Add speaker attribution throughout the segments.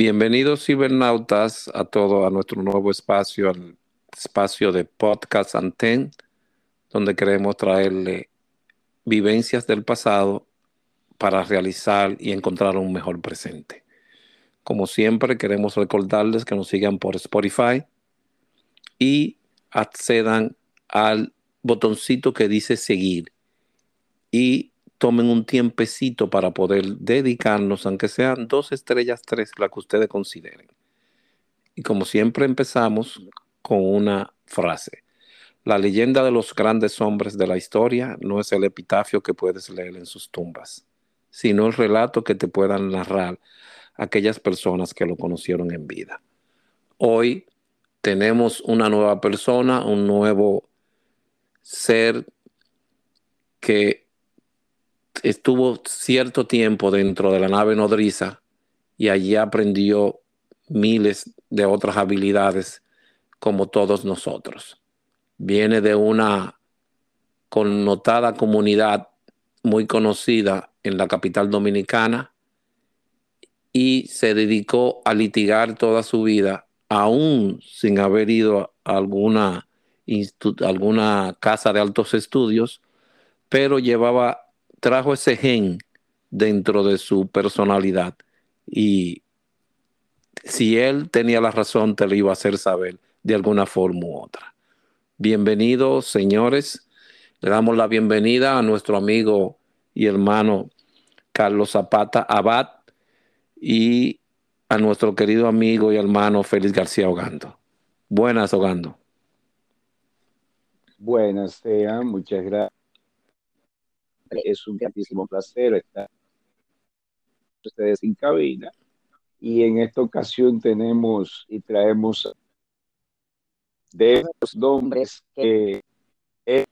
Speaker 1: Bienvenidos cibernautas a todo a nuestro nuevo espacio, al espacio de Podcast Anten, donde queremos traerle vivencias del pasado para realizar y encontrar un mejor presente. Como siempre, queremos recordarles que nos sigan por Spotify y accedan al botoncito que dice seguir y tomen un tiempecito para poder dedicarnos, aunque sean dos estrellas, tres, la que ustedes consideren. Y como siempre empezamos con una frase. La leyenda de los grandes hombres de la historia no es el epitafio que puedes leer en sus tumbas, sino el relato que te puedan narrar aquellas personas que lo conocieron en vida. Hoy tenemos una nueva persona, un nuevo ser que estuvo cierto tiempo dentro de la nave nodriza y allí aprendió miles de otras habilidades como todos nosotros. Viene de una connotada comunidad muy conocida en la capital dominicana y se dedicó a litigar toda su vida, aún sin haber ido a alguna, alguna casa de altos estudios, pero llevaba trajo ese gen dentro de su personalidad y si él tenía la razón, te lo iba a hacer saber de alguna forma u otra. Bienvenidos, señores. Le damos la bienvenida a nuestro amigo y hermano Carlos Zapata Abad y a nuestro querido amigo y hermano Félix García Ogando. Buenas, Ogando.
Speaker 2: Buenas, sean, muchas gracias es un grandísimo placer estar ustedes en cabina. Y en esta ocasión tenemos y traemos de los nombres que es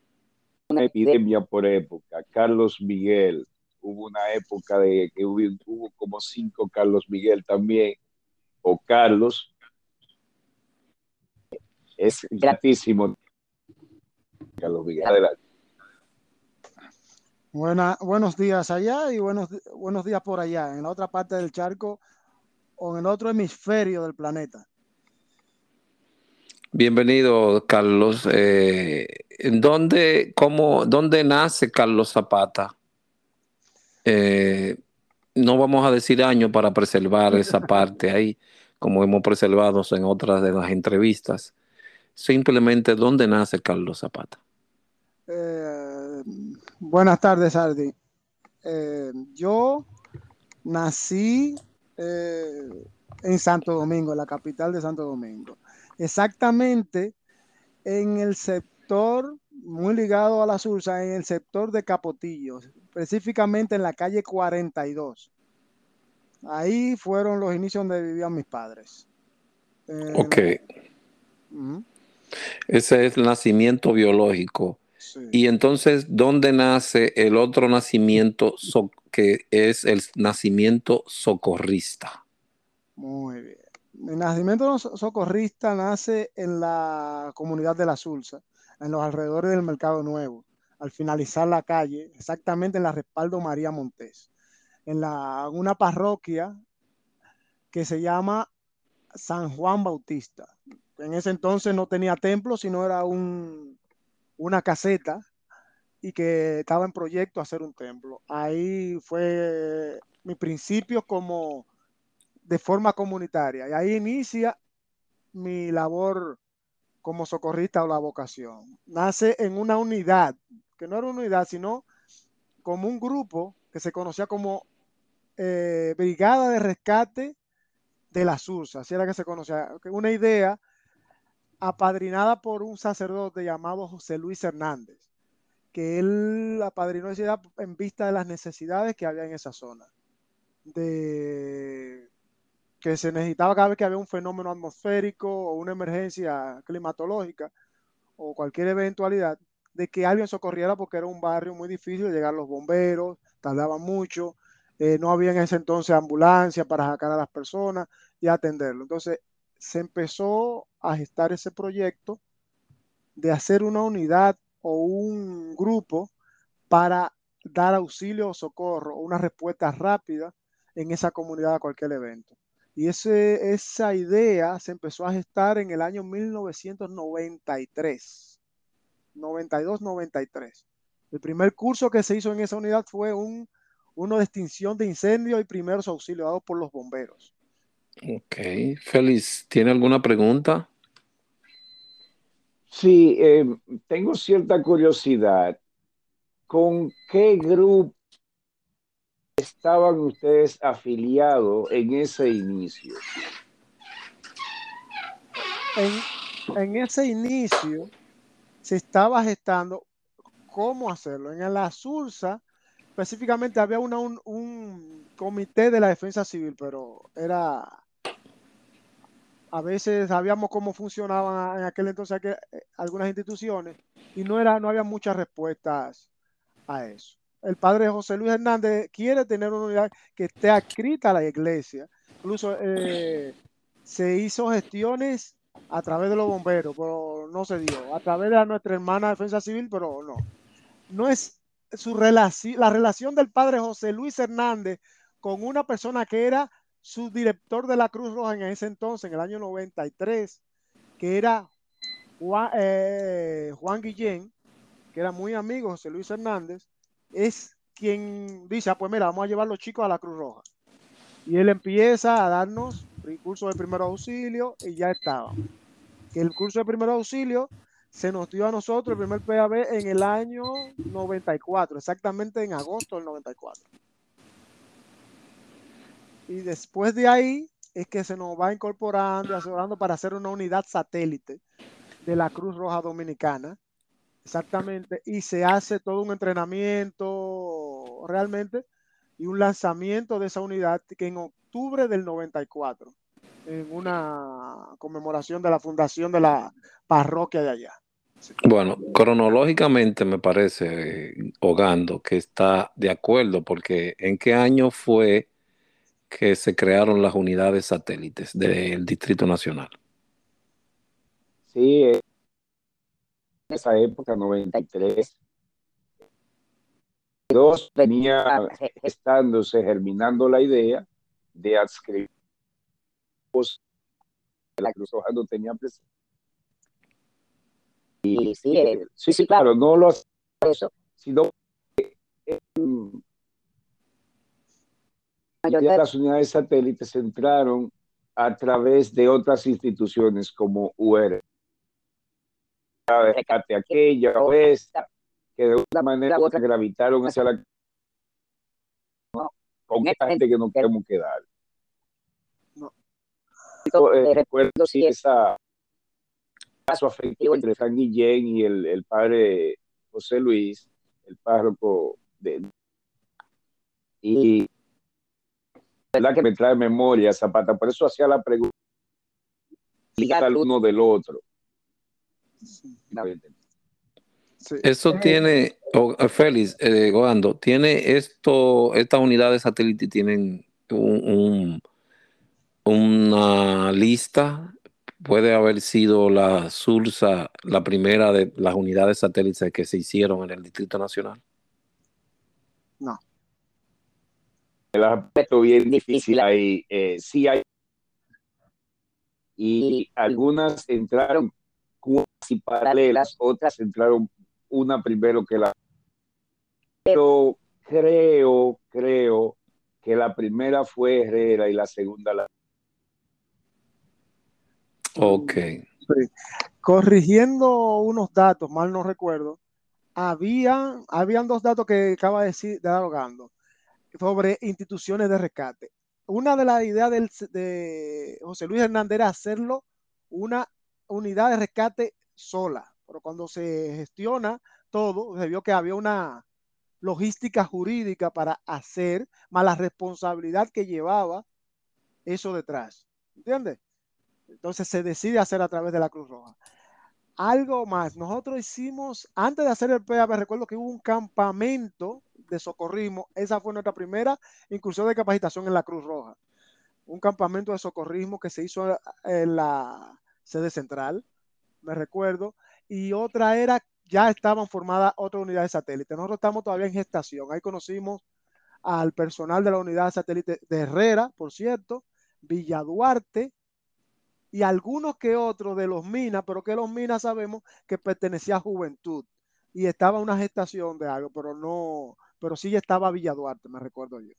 Speaker 2: una epidemia por época. Carlos Miguel, hubo una época de que hubo, como cinco Carlos Miguel también, o Carlos. Es gratísimo. Carlos Miguel, adelante
Speaker 3: buenos días allá y buenos, buenos días por allá, en la otra parte del charco o en el otro hemisferio del planeta.
Speaker 1: Bienvenido, Carlos. Eh, ¿dónde, cómo, ¿Dónde nace Carlos Zapata? Eh, no vamos a decir año para preservar esa parte ahí, como hemos preservado en otras de las entrevistas. Simplemente, ¿dónde nace Carlos Zapata?
Speaker 3: Eh, buenas tardes, Ardi. Eh, yo nací eh, en Santo Domingo, la capital de Santo Domingo. Exactamente en el sector, muy ligado a la Sursa, en el sector de Capotillo, específicamente en la calle 42. Ahí fueron los inicios donde vivían mis padres.
Speaker 1: ok. Ese es el nacimiento biológico y entonces, ¿dónde nace el otro nacimiento que es el nacimiento socorrista?
Speaker 3: Muy bien. El nacimiento socorrista nace en la comunidad de la Sulsa, en los alrededores del Mercado Nuevo, al finalizar la calle, exactamente en la respaldo María Montés, en la, una parroquia que se llama San Juan Bautista. En ese entonces no tenía templo, sino era un, una caseta y que estaba en proyecto hacer un templo. Ahí fue mi principio como de forma comunitaria y ahí inicia mi labor como socorrista o la vocación. Nace en una unidad, que no era una unidad, sino como un grupo que se conocía como eh, Brigada de Rescate de la SURSA, así era que se conocía, una idea apadrinada por un sacerdote llamado José Luis Hernández, que él apadrinó esa idea en vista de las necesidades que había en esa zona, de que se necesitaba cada vez que había un fenómeno atmosférico o una emergencia climatológica o cualquier eventualidad, de que alguien socorriera porque era un barrio muy difícil de llegar los bomberos, tardaban mucho, eh, no había en ese entonces ambulancia para sacar a las personas y atenderlo. Entonces, se empezó a gestar ese proyecto de hacer una unidad o un grupo para dar auxilio o socorro o una respuesta rápida en esa comunidad a cualquier evento. Y ese, esa idea se empezó a gestar en el año 1993, 92-93. El primer curso que se hizo en esa unidad fue un, uno de extinción de incendios y primeros auxilios dados por los bomberos.
Speaker 1: Ok, Félix, ¿tiene alguna pregunta?
Speaker 2: Sí, eh, tengo cierta curiosidad. ¿Con qué grupo estaban ustedes afiliados en ese inicio?
Speaker 3: En, en ese inicio se estaba gestando cómo hacerlo. En la SURSA específicamente había una, un, un, comité de la defensa civil, pero era... A veces sabíamos cómo funcionaban en aquel entonces eh, algunas instituciones y no, era, no había muchas respuestas a eso. El padre José Luis Hernández quiere tener una unidad que esté adscrita a la iglesia. Incluso eh, se hizo gestiones a través de los bomberos, pero no se dio. A través de nuestra hermana defensa civil, pero no. No es su relación, la relación del padre José Luis Hernández con una persona que era su director de la Cruz Roja en ese entonces, en el año 93, que era Juan, eh, Juan Guillén, que era muy amigo José Luis Hernández, es quien dice, ah, pues mira, vamos a llevar los chicos a la Cruz Roja. Y él empieza a darnos el curso de primer auxilio y ya estaba. Que el curso de primer auxilio se nos dio a nosotros el primer PAB en el año 94, exactamente en agosto del 94. Y después de ahí es que se nos va incorporando y asegurando para hacer una unidad satélite de la Cruz Roja Dominicana. Exactamente. Y se hace todo un entrenamiento realmente y un lanzamiento de esa unidad que en octubre del 94, en una conmemoración de la fundación de la parroquia de allá.
Speaker 1: Bueno, cronológicamente me parece, Hogando, que está de acuerdo, porque ¿en qué año fue que se crearon las unidades satélites del Distrito Nacional?
Speaker 2: Sí, en esa época, 93. Dos venía estándose, germinando la idea de adscribir la Cruz Roja no tenía presente y sí, eh, sí, sí, claro, no lo eso, sino que eh, de las unidades satélites entraron a través de otras instituciones como UR, aquella o esta, que de una manera u otra gravitaron hacia la con esta gente que no queremos quedar. Eh, recuerdo si esa caso afectivo entre San Guillén y el, el, padre José Luis, el párroco de... Y verdad que me trae memoria Zapata, por eso hacía la pregunta ligar al uno del otro.
Speaker 1: Eso tiene, oh, Félix, eh, Goando, tiene esto, estas unidades satélite tienen un, un, una lista puede haber sido la SURSA la primera de las unidades satélites que se hicieron en el Distrito Nacional?
Speaker 3: No.
Speaker 2: El aspecto bien difícil ahí, eh, sí hay. Y algunas entraron casi paralelas, otras entraron una primero que la. Pero creo, creo que la primera fue Herrera y la segunda la
Speaker 1: Ok.
Speaker 3: Corrigiendo unos datos, mal no recuerdo, había, habían dos datos que acaba de decir de Gando sobre instituciones de rescate. Una de las ideas del, de José Luis Hernández era hacerlo una unidad de rescate sola, pero cuando se gestiona todo, se vio que había una logística jurídica para hacer, más la responsabilidad que llevaba eso detrás. ¿Entiendes? Entonces se decide hacer a través de la Cruz Roja. Algo más, nosotros hicimos, antes de hacer el PAB, recuerdo que hubo un campamento de socorrismo, esa fue nuestra primera incursión de capacitación en la Cruz Roja. Un campamento de socorrismo que se hizo en la sede central, me recuerdo, y otra era, ya estaban formadas otras unidades satélite. Nosotros estamos todavía en gestación, ahí conocimos al personal de la unidad satélite de Herrera, por cierto, Villa Duarte y algunos que otros de los Minas, pero que los Minas sabemos que pertenecía a Juventud y estaba una gestación de algo, pero no, pero sí estaba Villa Duarte, me recuerdo yo.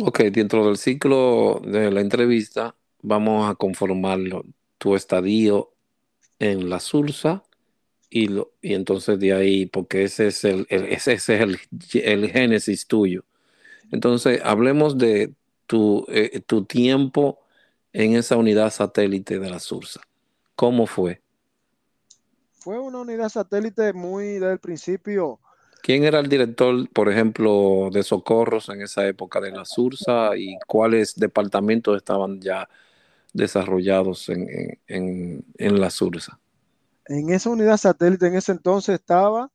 Speaker 1: Ok, dentro del ciclo de la entrevista vamos a conformar tu estadio en la Sursa y, lo, y entonces de ahí, porque ese es el, el ese, es el, el, génesis tuyo. Entonces, hablemos de tu, eh, tu tiempo en esa unidad satélite de la Sursa. ¿Cómo fue?
Speaker 3: Fue una unidad satélite muy desde el principio
Speaker 1: ¿Quién era el director, por ejemplo, de socorros en esa época de la Sursa y cuáles departamentos estaban ya desarrollados en, en, en, la Sursa?
Speaker 3: En esa unidad satélite en ese entonces estaba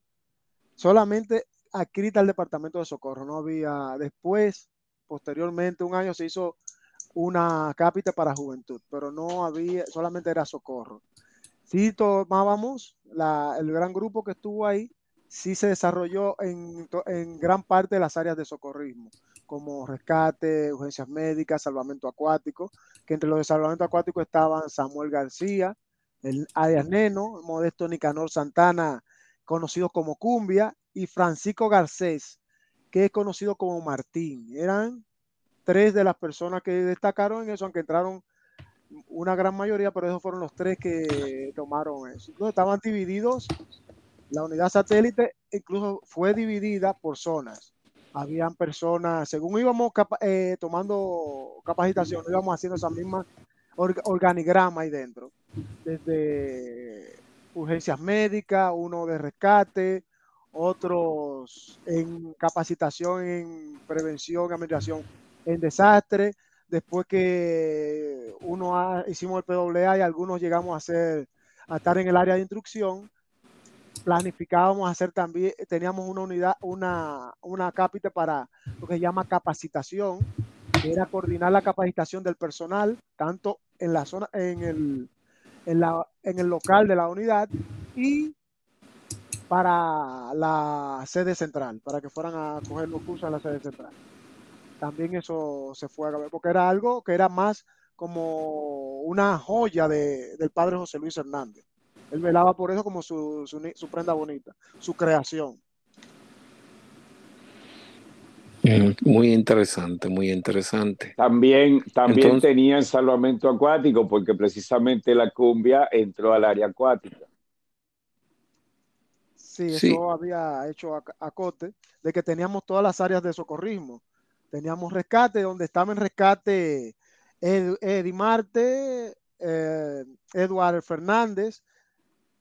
Speaker 3: solamente adscrita al departamento de socorro. No había después, posteriormente, un año se hizo una cápita para juventud, pero no había, solamente era socorro. Si tomábamos la, el gran grupo que estuvo ahí, sí se desarrolló en, gran parte de las áreas de socorrismo, como rescate, urgencias médicas, salvamento acuático, que entre los de salvamento acuático estaban Samuel García, el Arias Neno, Modesto Nicanor Santana, conocido como Cumbia, y Francisco Garcés, que es conocido como Martín. Eran tres de las personas que destacaron en eso, aunque entraron una gran mayoría, pero esos fueron los tres que tomaron eso. Entonces, estaban divididos la unidad satélite incluso fue dividida por zonas. Habían personas, según íbamos eh, tomando capacitación, íbamos haciendo esa misma or organigrama ahí dentro. Desde urgencias médicas, uno de rescate, otros en capacitación en prevención, administración en desastre. Después que uno ha, hicimos el PWA y algunos llegamos a, hacer, a estar en el área de instrucción, planificábamos hacer también, teníamos una unidad, una, una cápita para lo que se llama capacitación, que era coordinar la capacitación del personal, tanto en la zona, en el, en, la, en el local de la unidad y para la sede central, para que fueran a coger los cursos en la sede central. También eso se fue a ver, porque era algo que era más como una joya de, del padre José Luis Hernández. Él velaba por eso como su, su, su prenda bonita, su creación.
Speaker 1: Mm, muy interesante, muy interesante.
Speaker 2: También, también Entonces, tenían salvamento acuático porque precisamente la cumbia entró al área acuática.
Speaker 3: Sí, eso sí. había hecho acote de que teníamos todas las áreas de socorrismo. Teníamos rescate, donde estaba en rescate Ed, Eddie Marte, eh, Eduardo Fernández,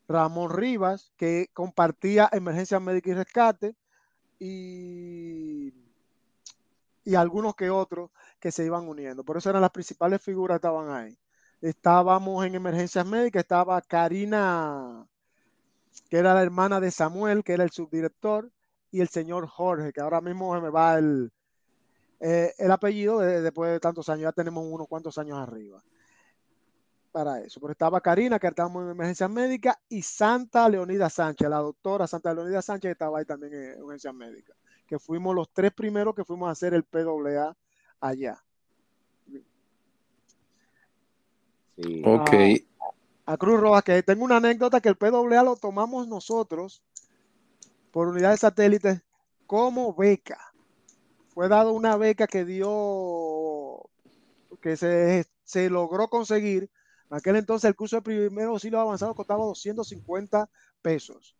Speaker 3: Ramón Rivas, que compartía emergencia médica y rescate, y, y algunos que otros que se iban uniendo. Por eso eran las principales figuras que estaban ahí. Estábamos en emergencias médicas, estaba Karina, que era la hermana de Samuel, que era el subdirector, y el señor Jorge, que ahora mismo me va el, eh, el apellido de, después de tantos años, ya tenemos unos cuantos años arriba para eso. Pero estaba Karina, que estábamos en emergencia médica, y Santa Leonida Sánchez, la doctora Santa Leonida Sánchez, que estaba ahí también en urgencia médica. Que fuimos los tres primeros que fuimos a hacer el PWA allá.
Speaker 1: Sí. Ok.
Speaker 3: A, a, Cruz Roja, que tengo una anécdota que el PWA lo tomamos nosotros por unidad de satélites como beca. Fue dado una beca que dio, que se, se logró conseguir en aquel entonces el curso de primer auxilio avanzado costaba 250 pesos.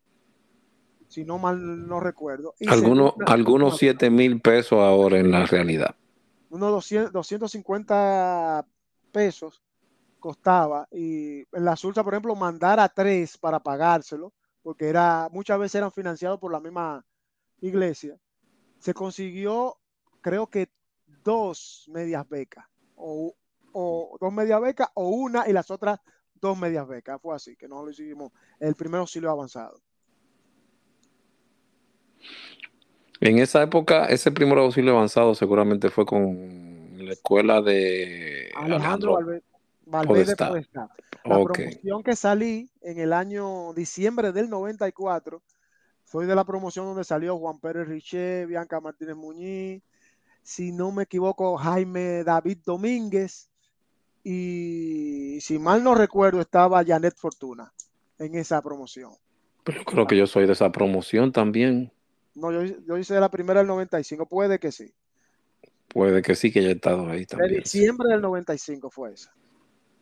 Speaker 3: Si no mal no recuerdo.
Speaker 1: Y algunos algunos 7 mil pesos ahora en la realidad.
Speaker 3: Unos 200, 250 pesos costaba. Y en la Sulsa, por ejemplo, mandar a tres para pagárselo, porque era, muchas veces eran financiados por la misma iglesia. Se consiguió, creo que dos medias becas, o o dos medias becas o una y las otras dos medias becas. Fue así, que no lo hicimos el primer auxilio avanzado.
Speaker 1: En esa época, ese primer auxilio avanzado seguramente fue con la escuela de
Speaker 3: Alejandro, Alejandro Valverde Podestá. La okay. promoción que salí en el año diciembre del 94 fue de la promoción donde salió Juan Pérez Riché, Bianca Martínez Muñiz, si no me equivoco, Jaime David Domínguez y si mal no recuerdo estaba Janet Fortuna en esa promoción.
Speaker 1: Pero creo que yo soy de esa promoción también.
Speaker 3: No, yo, yo hice la primera del 95, puede que sí.
Speaker 1: Puede que sí, que ya he estado ahí también.
Speaker 3: De diciembre del 95 fue esa.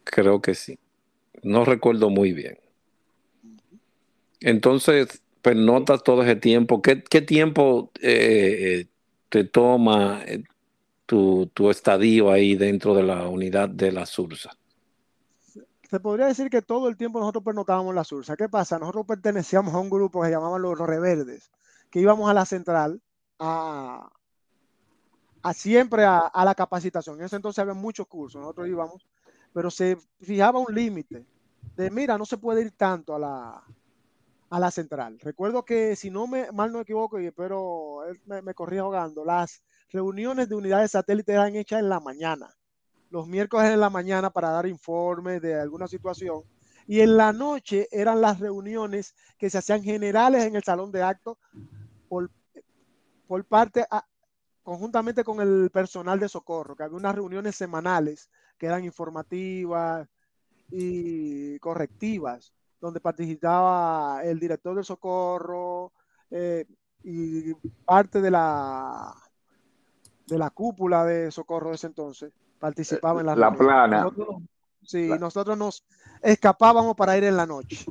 Speaker 1: Creo que sí. No recuerdo muy bien. Entonces, pues notas todo ese tiempo. ¿Qué, qué tiempo eh, te toma eh, tu, tu, estadio ahí dentro de la unidad de la Sursa?
Speaker 3: Se podría decir que todo el tiempo nosotros pernotábamos la Sursa. ¿Qué pasa? Nosotros pertenecíamos a un grupo que se llamaban los Reverdes, que íbamos a la central a, a siempre a, la capacitación. En ese entonces había muchos cursos, nosotros íbamos, pero se fijaba un límite de, mira, no se puede ir tanto a la, a la central. Recuerdo que, si no me mal no me equivoco, y espero me, me corría jugando, las reuniones de unidades satélites eran hechas en la mañana, los miércoles en la mañana para dar informes de alguna situación, y en la noche eran las reuniones que se hacían generales en el salón de actos por, por parte, conjuntamente con el personal de socorro, que había unas reuniones semanales que eran informativas y correctivas donde participaba el director de socorro eh, y parte de la de la cúpula de socorro de ese entonces participaba en la,
Speaker 2: la plana.
Speaker 3: Nosotros, sí, la... nosotros nos escapábamos para ir en la noche.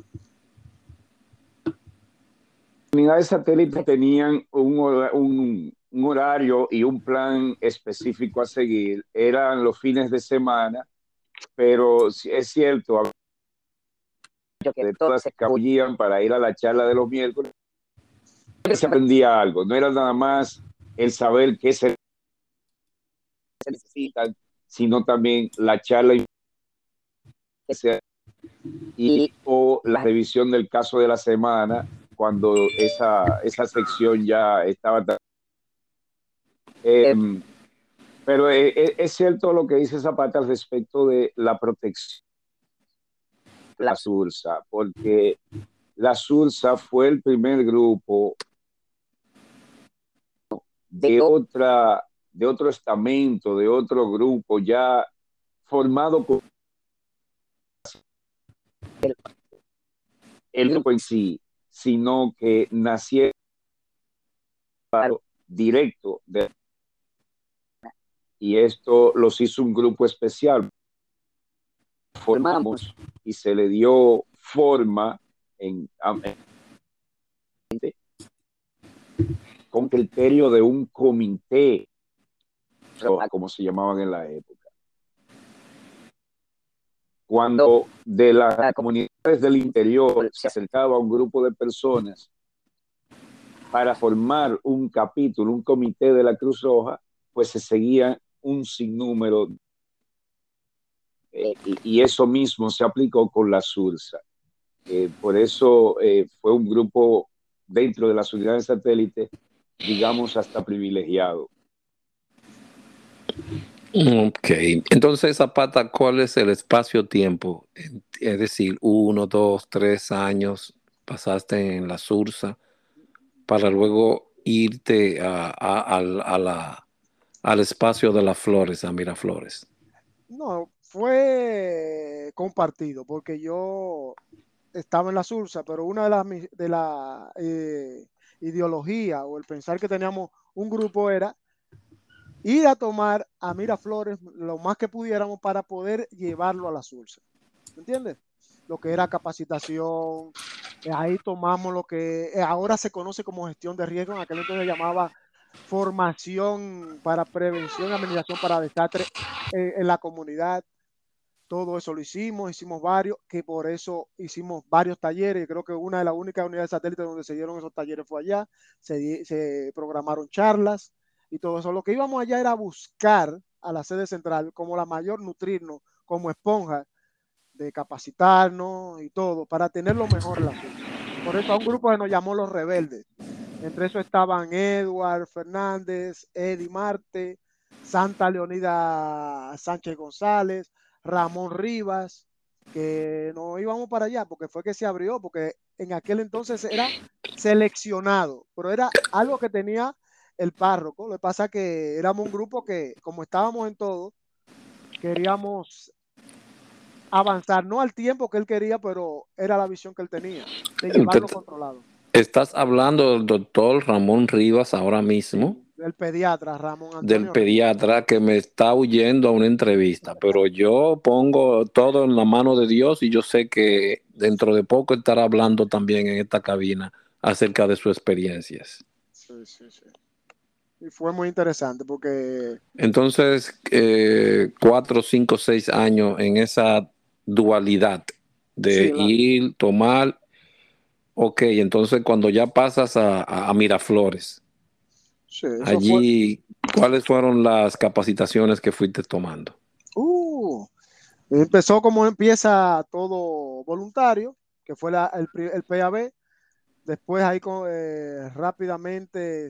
Speaker 2: Unidades satélites tenían un, un, un horario y un plan específico a seguir. Eran los fines de semana, pero es cierto, que de todas se escabullían para ir a la charla de los miércoles, se aprendía algo, no era nada más el saber qué se necesitan, sino también la charla y o la revisión del caso de la semana cuando esa, esa sección ya estaba eh, pero es, es, cierto lo que dice Zapata al respecto de la protección la Sursa, porque la Sursa fue el primer grupo de otra, de otro estamento, de otro grupo ya formado por el, el grupo en sí, sino que nació directo de y esto los hizo un grupo especial. Formamos y se le dio forma en, en con criterio de un comité, como se llamaban en la época. Cuando de las comunidades del interior se acercaba un grupo de personas para formar un capítulo, un comité de la Cruz Roja, pues se seguía un sinnúmero eh, y, y, eso mismo se aplicó con la SURSA. Eh, por eso eh, fue un grupo dentro de las unidades satélites, digamos, hasta privilegiado.
Speaker 1: Ok, entonces Zapata, ¿cuál es el espacio-tiempo? Es decir, uno, dos, tres años pasaste en la Sursa para luego irte a, al espacio de las flores, a Miraflores.
Speaker 3: No, fue compartido, porque yo estaba en la Sursa, pero una de las de la eh, ideología o el pensar que teníamos un grupo era ir a tomar a Miraflores lo más que pudiéramos para poder llevarlo a la Sursa. ¿Entiendes? Lo que era capacitación, ahí tomamos lo que ahora se conoce como gestión de riesgo, en aquel entonces se llamaba formación para prevención y administración para desastres eh, en la comunidad todo eso lo hicimos, hicimos varios, que por eso hicimos varios talleres. Creo que una de las únicas unidades satélites donde se dieron esos talleres fue allá. Se, programaron charlas y todo eso. Lo que íbamos allá era buscar a la sede central como la mayor, nutrirnos como esponja de capacitarnos y todo para tener lo mejor la. Por eso a un grupo que nos llamó Los Rebeldes. Entre eso estaban Edward Fernández, Eddie Marte, Santa Leonida Sánchez González, Ramón Rivas, que no íbamos para allá porque fue que se abrió, porque en aquel entonces era seleccionado, pero era algo que tenía el párroco. Lo que pasa es que éramos un grupo que, como estábamos en todo, queríamos avanzar, no al tiempo que él quería, pero era la visión que él tenía, de llevarlo controlado.
Speaker 1: Estás hablando del doctor Ramón Rivas ahora mismo.
Speaker 3: Del pediatra Ramón
Speaker 1: Antonio. Del pediatra que me está huyendo a una entrevista, pero yo pongo todo en la mano de Dios y yo sé que dentro de poco estará hablando también en esta cabina acerca de sus experiencias. Sí, sí, sí.
Speaker 3: Y fue muy interesante porque...
Speaker 1: Entonces, eh, cuatro, cinco, seis años en esa dualidad de ir, tomar Ok, entonces cuando ya pasas a, Miraflores, allí, ¿cuáles fueron las capacitaciones que fuiste tomando?
Speaker 3: Uh, empezó como empieza todo voluntario, que fue el, el, PAB. Después ahí eh, rápidamente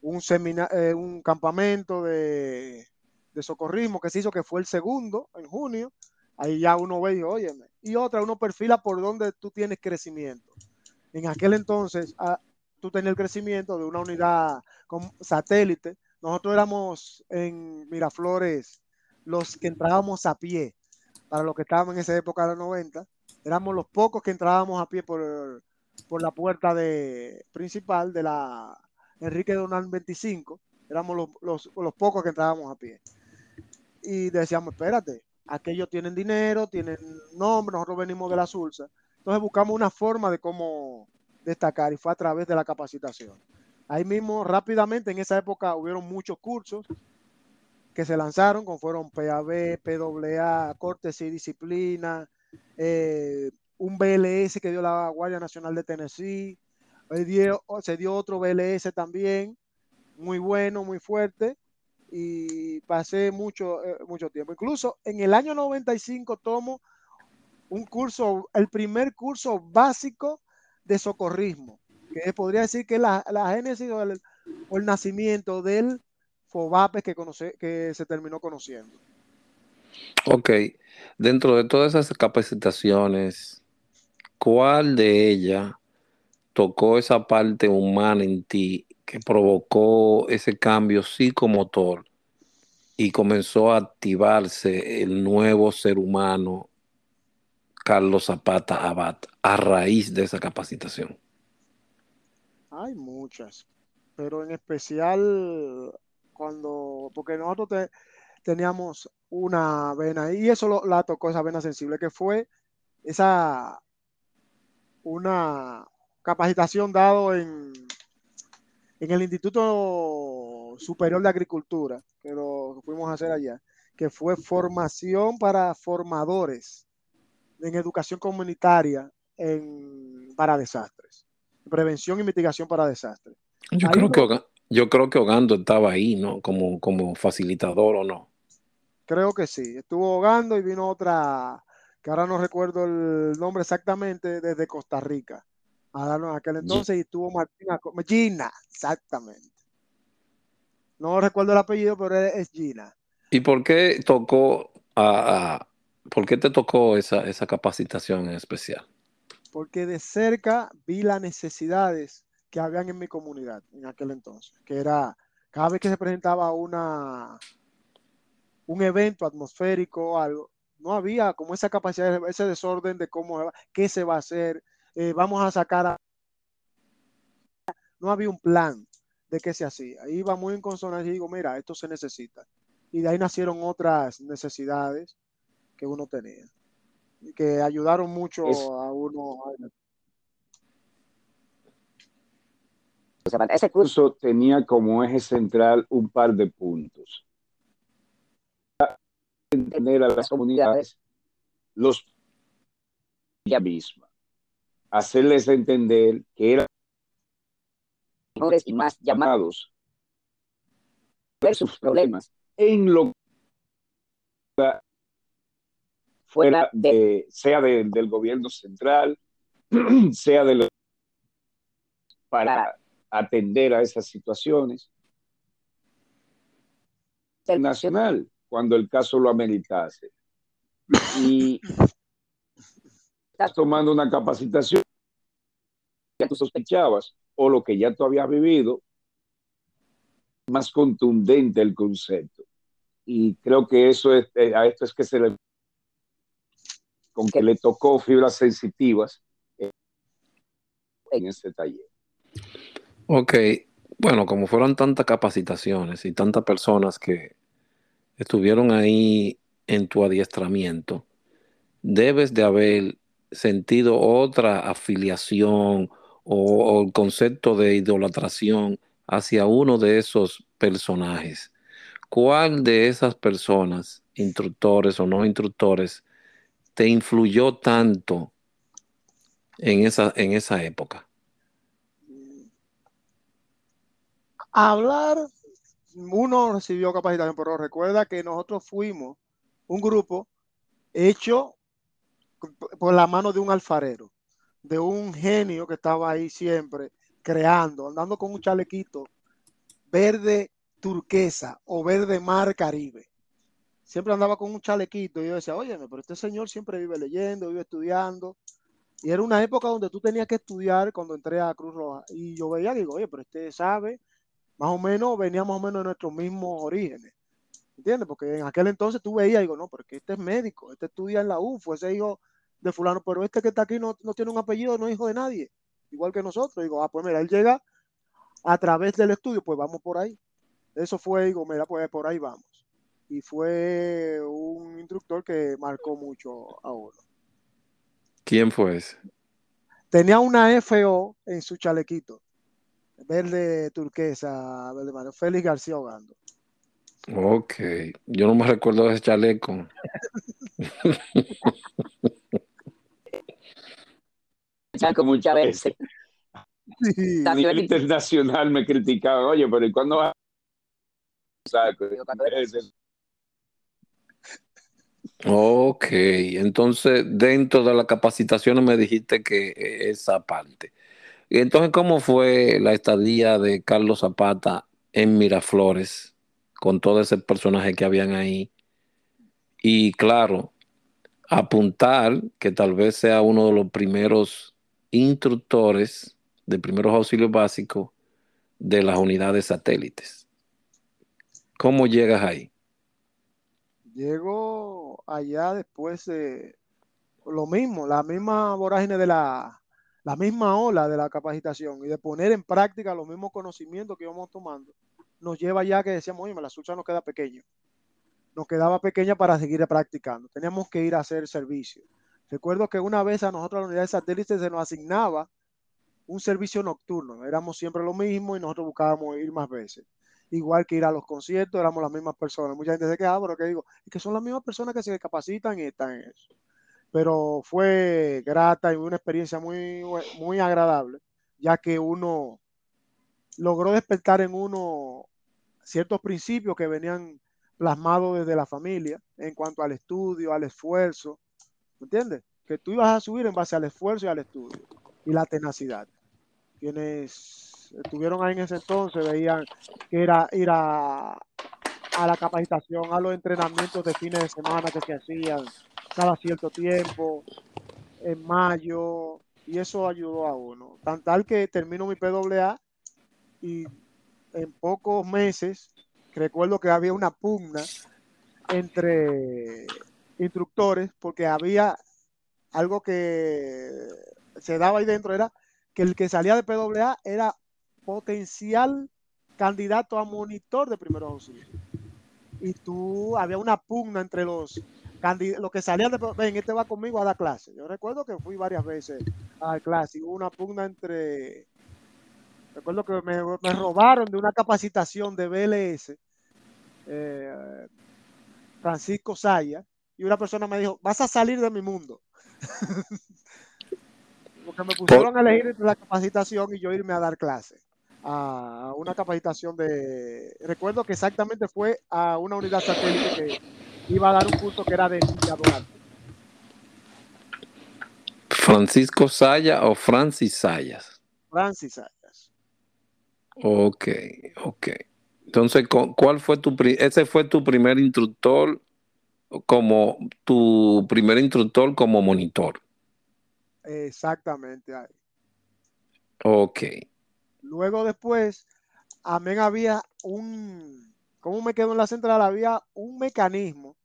Speaker 3: un, eh, un campamento de, de socorrismo que se hizo, que fue el segundo en junio Ahí ya uno ve y oye, y otra, uno perfila por donde tú tienes crecimiento. En aquel entonces, ah, tú tenías el crecimiento de una unidad con satélite. Nosotros éramos en Miraflores los que entrábamos a pie, para los que estábamos en esa época de los 90. Éramos los pocos que entrábamos a pie por, por la puerta de, principal de la Enrique Donald 25. Éramos los, los, los pocos que entrábamos a pie. Y decíamos, espérate, aquellos tienen dinero, tienen nombre, nosotros venimos de la SULSA. Entonces buscamos una forma de cómo destacar y fue a través de la capacitación. Ahí mismo, rápidamente, en esa época hubieron muchos cursos que se lanzaron, como fueron PAB, PAA, Cortes y Disciplina, eh, un BLS que dio la Guardia Nacional de Tennessee, se dio otro BLS también, muy bueno, muy fuerte, y pasé mucho, eh, mucho tiempo. Incluso en el año 95 tomo un curso, el primer curso básico de socorrismo, que podría decir que la, la génesis o el, nacimiento del FOBAPE que, conoce, que se terminó conociendo.
Speaker 1: Ok, dentro de todas esas capacitaciones, ¿cuál de ellas tocó esa parte humana en ti que provocó ese cambio psicomotor y comenzó a activarse el nuevo ser humano Carlos Zapata Abad a raíz de esa capacitación?
Speaker 3: Hay muchas, pero en especial cuando, porque nosotros teníamos una vena y eso la tocó esa vena sensible que fue esa una capacitación dado en en el Instituto Superior de Agricultura, que lo fuimos a hacer allá, que fue formación para formadores en educación comunitaria en, para desastres, prevención y mitigación para desastres.
Speaker 1: Yo creo, que, yo creo que Ogando estaba ahí, ¿no? Como, como facilitador o no.
Speaker 3: Creo que sí. Estuvo Ogando y vino otra, que ahora no recuerdo el nombre exactamente, desde Costa Rica a darnos aquel entonces y tuvo Martina Gina, exactamente. No recuerdo el apellido, pero es Gina.
Speaker 1: ¿Y por qué tocó a, por qué te tocó esa, esa capacitación en especial?
Speaker 3: Porque de cerca vi las necesidades que habían en mi comunidad en aquel entonces, que era cada vez que se presentaba una un evento atmosférico algo, no había como esa capacidad, ese desorden de cómo, qué se va a hacer, eh, vamos a sacar a... No había un plan de qué se hacía. Iba muy en consonancia y digo, mira, esto se necesita. Y de ahí nacieron otras necesidades que uno tenía. Y que ayudaron mucho a uno.
Speaker 2: Ese curso tenía como eje central un par de puntos. Entender a las comunidades los ella misma. Hacerles entender que eran mejores y más llamados. ver sus problemas. en lo fuera de sea del gobierno central sea de los para atender a esas situaciones nacional cuando el caso lo ameritase y estás tomando una capacitación que tú sospechabas o lo que ya tú habías vivido más contundente el concepto. Y creo que eso es, eh, a esto es que se le con que le tocó fibras sensitivas eh, en ese taller.
Speaker 1: Ok, bueno, como fueron tantas capacitaciones y tantas personas que estuvieron ahí en tu adiestramiento, debes de haber sentido otra afiliación o, el concepto de idolatración hacia uno de esos personajes. ¿Cuál de esas personas, instructores o no instructores, te influyó tanto en esa, en esa época?
Speaker 3: Hablar, uno recibió capacitación, pero recuerda que nosotros fuimos un grupo hecho por la mano de un alfarero, de un genio que estaba ahí siempre creando, andando con un chalequito verde turquesa o verde mar Caribe. Siempre andaba con un chalequito y yo decía, oye, pero este señor siempre vive leyendo, vive estudiando. Y era una época donde tú tenías que estudiar cuando entré a Cruz Roja. Y yo veía, digo, oye, pero este sabe, más o menos, venía más o menos de nuestros mismos orígenes. ¿Entiendes? Porque en aquel entonces tú veías, digo, no, porque este es médico, este estudia en la UFO, ese hijo de fulano, pero este que está aquí no, no tiene un apellido, no es hijo de nadie, igual que nosotros. Digo, ah, pues mira, él llega a través del estudio, pues vamos por ahí. Eso fue, digo, mira, pues por ahí vamos. Y fue un instructor que marcó mucho a uno.
Speaker 1: ¿Quién fue ese?
Speaker 3: Tenía una FO en su chalequito, verde turquesa, verde marino, Félix García Ogando.
Speaker 1: Ok, yo no me recuerdo de ese chaleco.
Speaker 2: muchas veces. A nivel internacional me criticaban, oye, pero ¿y cuándo va?
Speaker 1: Ok, entonces dentro de la capacitación me dijiste que esa parte. Y entonces, ¿cómo fue la estadía de Carlos Zapata en Miraflores con todo ese personaje que habían ahí? Y claro, apuntar que tal vez sea uno de los primeros instructores de primeros auxilios básicos de las unidades satélites. ¿Cómo llegas ahí?
Speaker 3: Llego allá después de lo mismo, la misma vorágine de la, la misma ola de la capacitación y de poner en práctica los mismos conocimientos que íbamos tomando, nos lleva ya que decíamos, oye, la sucha nos queda pequeño. Nos quedaba pequeña para seguir practicando. Teníamos que ir a hacer servicio. Recuerdo que una vez a nosotros, la unidad de satélites, se nos asignaba un servicio nocturno. Éramos siempre lo mismo y nosotros buscábamos ir más veces. Igual que ir a los conciertos, éramos las mismas personas. Mucha gente se queda, pero que digo, es que son las mismas personas que se capacitan y están en eso. Pero fue grata y una experiencia muy, muy agradable, ya que uno logró despertar en uno ciertos principios que venían plasmados desde la familia en cuanto al estudio, al esfuerzo, ¿Me entiendes? Que tú ibas a subir en base al esfuerzo y al estudio y la tenacidad. Quienes estuvieron ahí en ese entonces veían que era ir a, a la capacitación, a los entrenamientos de fines de semana que se hacían cada cierto tiempo, en mayo, y eso ayudó a uno. Tan tal que termino mi PWA y en pocos meses recuerdo que había una pugna entre instructores, porque había algo que se daba ahí dentro, era que el que salía de PWA era potencial candidato a monitor de primeros auxilios. Y tú, había una pugna entre los los que salían de ven, este va conmigo a dar clase. Yo recuerdo que fui varias veces a dar clase. Hubo una pugna entre. Recuerdo que me, me robaron de una capacitación de BLS, eh, Francisco Saya, y una persona me dijo, vas a salir de mi mundo. Porque me pusieron a elegir entre la capacitación y yo irme a dar clase. A una capacitación de... Recuerdo que exactamente fue a una unidad satélite que iba a dar un curso que era de
Speaker 1: Francisco Saya o Francis Sayas.
Speaker 3: Francis Sayas.
Speaker 1: Ok, ok. Entonces, ¿cuál fue tu ese fue tu primer instructor como tu primer instructor como monitor.
Speaker 3: Exactamente.
Speaker 1: Ok.
Speaker 3: Luego después, amén había un, ¿cómo me quedo en la central? Había un mecanismo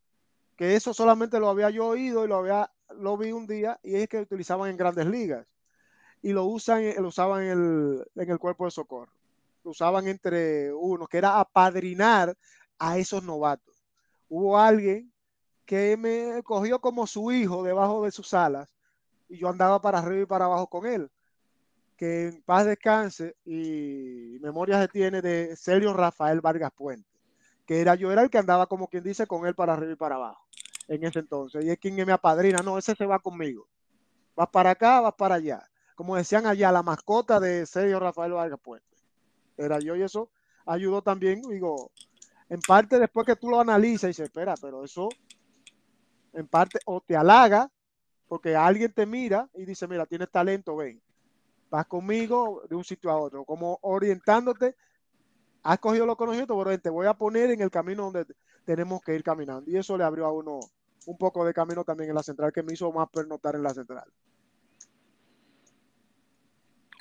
Speaker 3: eso solamente lo había yo oído y lo había, lo vi un día y es que utilizaban en grandes ligas y lo usan, lo usaban en el, en el cuerpo de socorro. Lo usaban entre uno, que era apadrinar a esos novatos. Hubo alguien que me cogió como su hijo debajo de sus alas y yo andaba para arriba y para abajo con él. Que en paz descanse y memoria se tiene de Sergio Rafael Vargas Puente, que era yo era el que andaba como quien dice con él para arriba y para abajo en ese entonces. Y es quien me apadrina, no, ese se va conmigo. Vas para acá, vas para allá. Como decían allá, la mascota de Sergio Rafael Vargas Puente. Era yo y eso ayudó también, digo, en parte después que tú lo analizas y dices, espera, pero eso en parte o te halaga porque alguien te mira y dice, mira, tienes talento, ven, vas conmigo de un sitio a otro, como orientándote, has cogido los conocimientos, pero te voy a poner en el camino donde tenemos que ir caminando. Y eso le abrió a uno un poco de camino también en la central, que me hizo más pernotar en la central.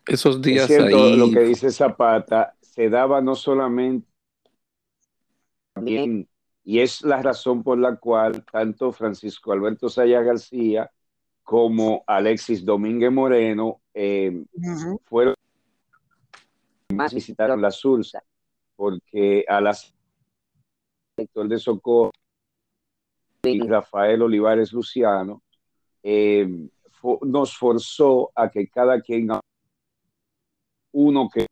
Speaker 1: Esos días
Speaker 2: es cierto, ahí... Lo que dice Zapata se daba no solamente también, y es la razón por la cual tanto Francisco Alberto Saya García como Alexis Domínguez Moreno eh, uh -huh. fueron más visitaron la Sursa, porque a las sector de Socorro y Rafael Olivares Luciano eh, nos forzó a que cada quien uno que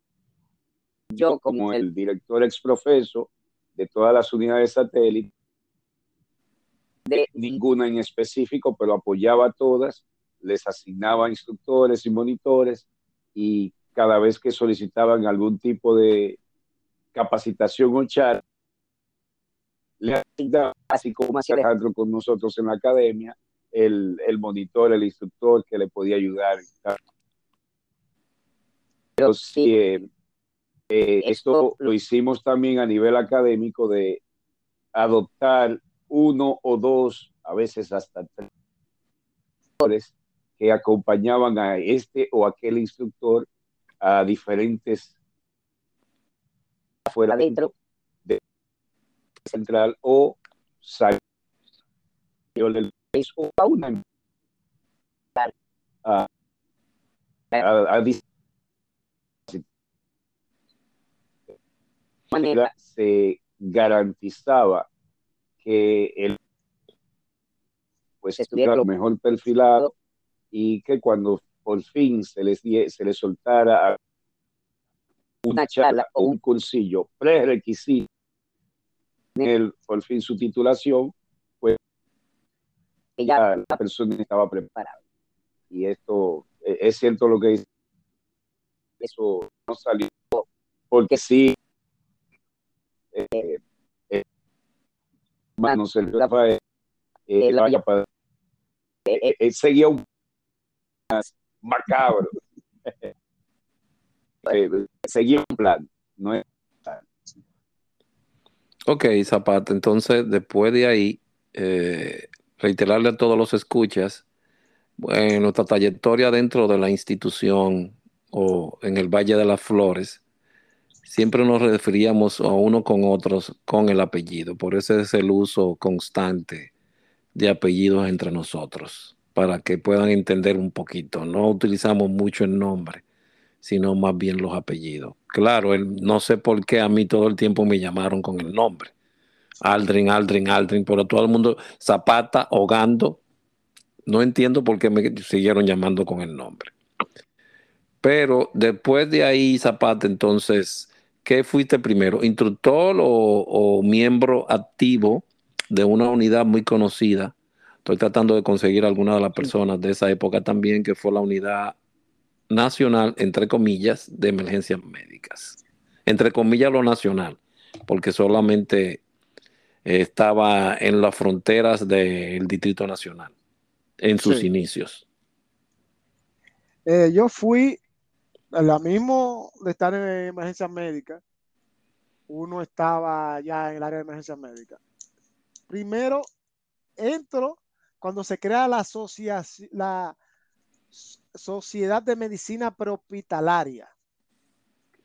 Speaker 2: yo como el director exprofeso de todas las unidades satélites, de ninguna en específico, pero apoyaba a todas, les asignaba instructores y monitores y cada vez que solicitaban algún tipo de capacitación o chat, le asignaba, así como hacía Alejandro con nosotros en la academia, el, el monitor, el instructor que le podía ayudar. Pero sí, eh, eh, esto lo hicimos también a nivel académico de adoptar uno o dos, a veces hasta tres, que acompañaban a este o aquel instructor a diferentes afuera dentro de central o salió del país o a una a, a, a, manera. se garantizaba que el pues estuviera lo mejor perfilado y que cuando por fin se les, se les soltara una charla o un cursillo prerequisito el, por fin su titulación, pues ya la persona estaba preparada. Y esto es cierto lo que dice, eso no salió porque sí eh, eh, manos el Rafael eh, vaya para, eh, eh, seguía un más macabro seguía un plan no es
Speaker 1: Ok, Zapata, entonces después de ahí, eh, reiterarle a todos los escuchas, en nuestra trayectoria dentro de la institución o en el Valle de las Flores, siempre nos referíamos a uno con otros con el apellido. Por eso es el uso constante de apellidos entre nosotros, para que puedan entender un poquito. No utilizamos mucho el nombre, sino más bien los apellidos. Claro, el, no sé por qué a mí todo el tiempo me llamaron con el nombre. Aldrin, Aldrin, Aldrin, pero todo el mundo, Zapata, Hogando. No entiendo por qué me siguieron llamando con el nombre. Pero después de ahí, Zapata, entonces, ¿qué fuiste primero? ¿Instructor o, o miembro activo de una unidad muy conocida? Estoy tratando de conseguir alguna de las personas de esa época también, que fue la unidad nacional, entre comillas, de emergencias médicas. Entre comillas lo nacional, porque solamente eh, estaba en las fronteras del Distrito Nacional, en sus sí. inicios.
Speaker 3: Eh, yo fui, a la mismo de estar en emergencias médicas, uno estaba ya en el área de emergencias médicas. Primero, entro cuando se crea la asociación, la Sociedad de Medicina Prehospitalaria.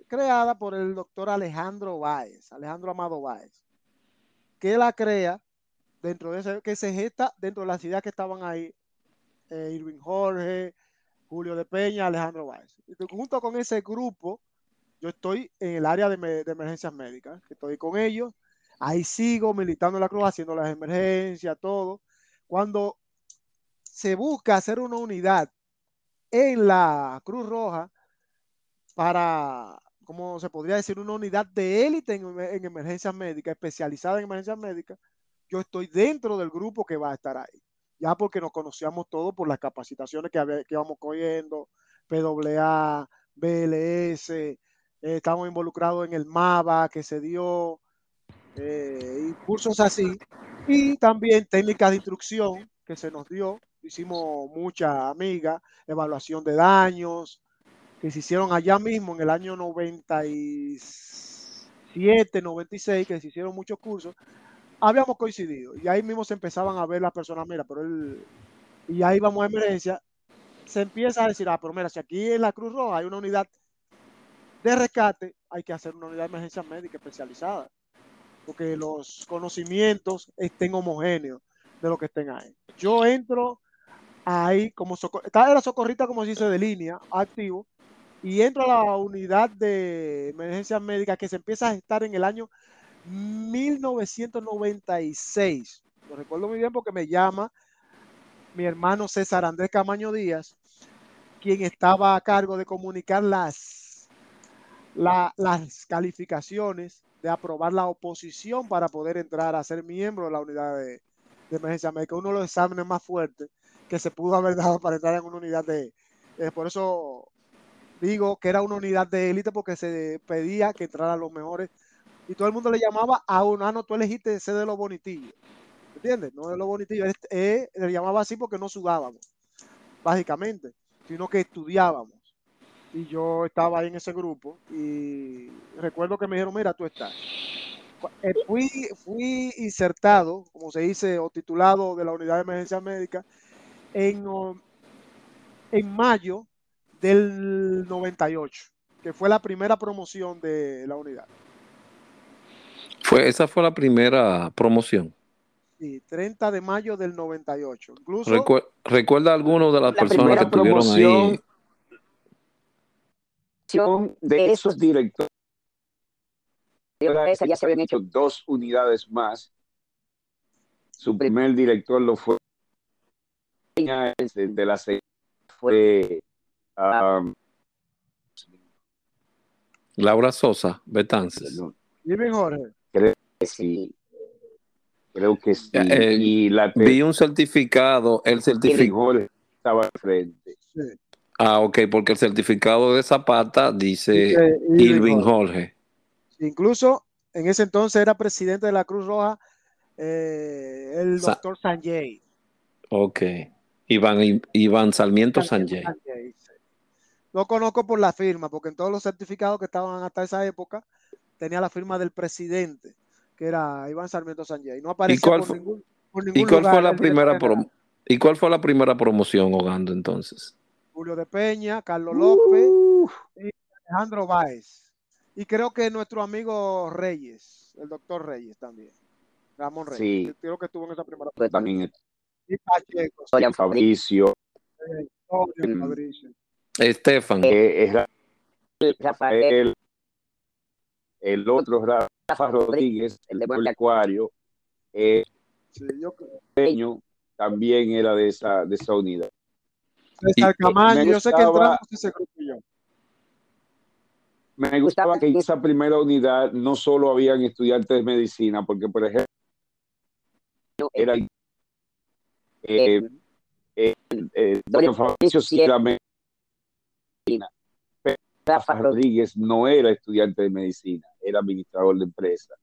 Speaker 3: creada por el doctor Alejandro Báez, Alejandro Amado Báez, que la crea dentro de ese, que se gesta dentro de las ideas que estaban ahí, eh, Irving Jorge, Julio de Peña, Alejandro Báez. Junto con ese grupo, yo estoy en el área de, de emergencias médicas, que estoy con ellos, ahí sigo militando en la cruz, haciendo las emergencias, todo. Cuando se busca hacer una unidad en la Cruz Roja para, como se podría decir, una unidad de élite en, en emergencias médicas, especializada en emergencias médicas, yo estoy dentro del grupo que va a estar ahí. Ya porque nos conocíamos todos por las capacitaciones que, había, que íbamos cogiendo, PWA, BLS, eh, estamos involucrados en el MAVA que se dio, eh, y cursos así, y también técnicas de instrucción que se nos dio. Hicimos mucha amiga, evaluación de daños, que se hicieron allá mismo en el año 97, 96, que se hicieron muchos cursos habíamos coincidido y ahí mismo se empezaban a ver las personas, mira, pero él, y ahí vamos a emergencia, se empieza a decir, ah, pero mira, si aquí en la Cruz Roja hay una unidad de rescate, hay que hacer una unidad de emergencia médica especializada, porque los conocimientos estén homogéneos de lo que estén ahí. Yo entro ahí como era socorrista como se dice de línea, activo, y entro a la unidad de emergencia médica que se empieza a estar en el año 1996. Lo recuerdo muy bien porque me llama mi hermano César Andrés Camaño Díaz, quien estaba a cargo de comunicar las, las calificaciones de aprobar la oposición para poder entrar a ser miembro de la unidad de, emergencia médica. Uno de los exámenes más fuertes que se pudo haber dado para entrar en una unidad de... Eh, por eso digo que era una unidad de élite porque se pedía que entraran los mejores y todo el mundo le llamaba a un, ah, tú elegiste ser de los bonitillos. ¿Entiendes? No de los bonitillos, eh, le llamaba así porque no sudábamos, básicamente, sino que estudiábamos. Y yo estaba ahí en ese grupo y recuerdo que me dijeron, mira, tú estás. Eh, fui, fui insertado, como se dice, o titulado de la unidad de emergencia médica en, en mayo del 98, que fue la primera promoción de la unidad.
Speaker 1: Fue, esa fue la primera promoción.
Speaker 3: Sí, 30 de mayo del 98. Incluso,
Speaker 1: ¿Recuerda alguno de las personas que estuvieron ahí?
Speaker 2: De esos directores. Ya se habían hecho dos unidades más. Su primer director lo fue de la fue um,
Speaker 1: Laura Sosa Betances.
Speaker 3: Dime, Jorge.
Speaker 2: Creo que sí. Creo que sí.
Speaker 1: Eh, y la vi un certificado, el certificado
Speaker 2: estaba al frente.
Speaker 1: Ah, ok, porque el certificado de Zapata dice, Irving Jorge.
Speaker 3: Incluso en ese entonces era presidente de la Cruz Roja eh, el doctor Sanjay.
Speaker 1: Ok. Iván, Iván Sarmiento Sanjay.
Speaker 3: Lo conozco por la firma, porque en todos los certificados que estaban hasta esa época tenía la firma del presidente, que era Iván Sarmiento Sanjay. No aparecía
Speaker 1: ¿Y cuál por, fue, ningún, ¿y cuál fue la primera ¿Y cuál fue la primera promoción, Hogando, entonces?
Speaker 3: Julio de Peña, Carlos López y Alejandro Báez. Y creo que nuestro amigo Reyes, el doctor Reyes también. Ramón Reyes. Sí. Creo que estuvo en esa primera
Speaker 2: promoción. También.
Speaker 3: Y Pacheco.
Speaker 2: Fabricio.
Speaker 1: Eh, Fabricio. Estefan.
Speaker 2: Eh, Rafael el otro Rafa Rodríguez, el de Acuario, eh, también era de esa, de esa unidad.
Speaker 3: César Camaño, yo sé que entramos ese grupo yo.
Speaker 2: Me gustaba que en esa primera unidad no solo habían estudiantes de medicina, porque por ejemplo era eh, eh, eh, eh, Fabricio sí era medicina, Rafa Rodríguez. No era estudiante de medicina, era administrador de empresa.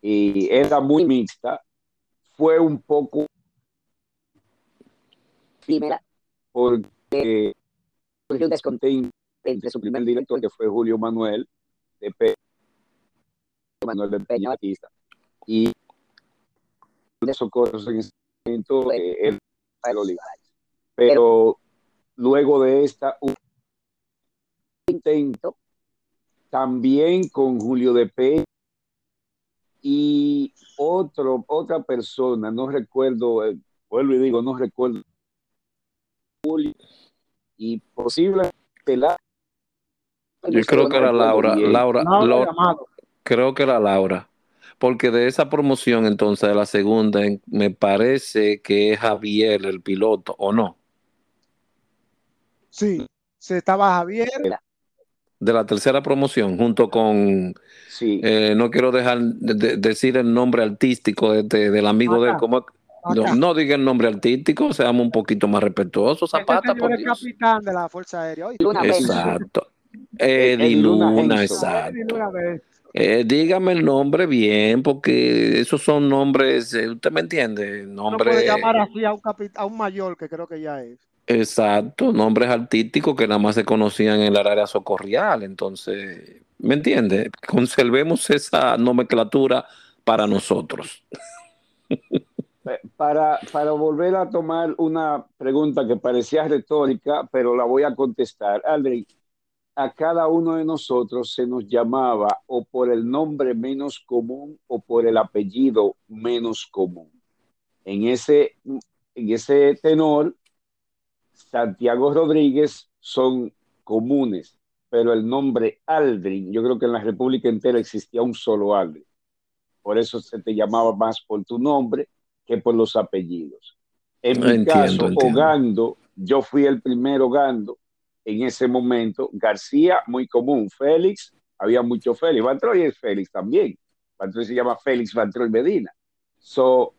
Speaker 2: Y era muy mixta. Fue un poco primera. porque surgió un descontento entre su primer director, que fue Julio Manuel de Peña, Manuel de Peña. Batista, y de Socorro en ese momento, eh, el Pero luego de esta, intento. también con Julio de Peña y otro, otra persona, no recuerdo, eh, vuelvo y digo, no recuerdo, Julio, y posiblemente la
Speaker 1: yo creo que era Laura. Laura, creo que era Laura. Porque de esa promoción, entonces, de la segunda, me parece que es Javier el piloto, ¿o no?
Speaker 3: Sí, se estaba Javier.
Speaker 1: De la tercera promoción, junto con. Sí. Eh, no quiero dejar de, decir el nombre artístico de, del amigo de él. no, diga el nombre artístico, seamos un poquito más respetuosos. Zapata,
Speaker 3: por el capitán de la Fuerza Aérea.
Speaker 1: Exacto. Eddie Luna, exacto. Eh, dígame el nombre bien, porque esos son nombres, eh, usted me entiende, nombre. No
Speaker 3: puede llamar así a un, a un mayor que creo que ya es.
Speaker 1: Exacto, nombres artísticos que nada más se conocían en el área socorrial. Entonces, ¿me entiende? Conservemos esa nomenclatura para nosotros.
Speaker 2: Para, para volver a tomar una pregunta que parecía retórica, pero la voy a contestar. Aldrich, a cada uno de nosotros se nos llamaba o por el nombre menos común o por el apellido menos común. En ese, en ese tenor, Santiago Rodríguez son comunes, pero el nombre Aldrin, yo creo que en la República entera existía un solo Aldrin. Por eso se te llamaba más por tu nombre que por los apellidos. En mi caso, Ogando, yo fui el primero Ogando, en ese momento. García, muy común. Félix, había mucho Félix. Van Troy es Félix también. Van se llama Félix Van Troy Medina. So,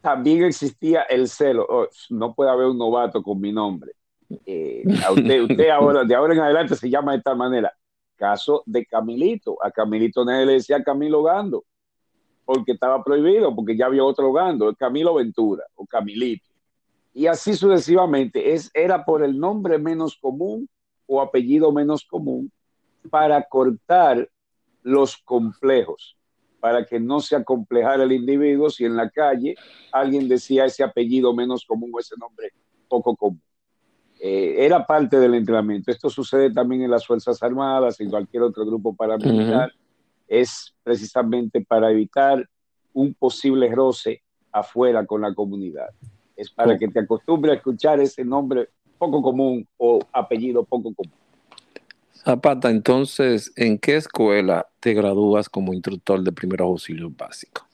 Speaker 2: también existía el celo. Oh, no puede haber un novato con mi nombre. Eh, usted, usted ahora, de ahora en adelante se llama de esta manera. Caso de Camilito. A Camilito nadie le decía Camilo Gando, porque estaba prohibido, porque ya había otro Gando, Camilo Ventura o Camilito y así sucesivamente. Es, era por el nombre menos común o apellido menos común para cortar los complejos, para que no se acomplejara el individuo si en la calle alguien decía ese apellido menos común o ese nombre poco común. Eh, era parte del entrenamiento. Esto sucede también en las Fuerzas Armadas, en cualquier otro grupo paramilitar. Es precisamente para evitar un posible roce afuera con la comunidad es para que te acostumbres a escuchar ese nombre poco común o apellido poco común.
Speaker 1: Zapata, entonces, ¿en qué escuela te gradúas como instructor de primeros auxilios básicos?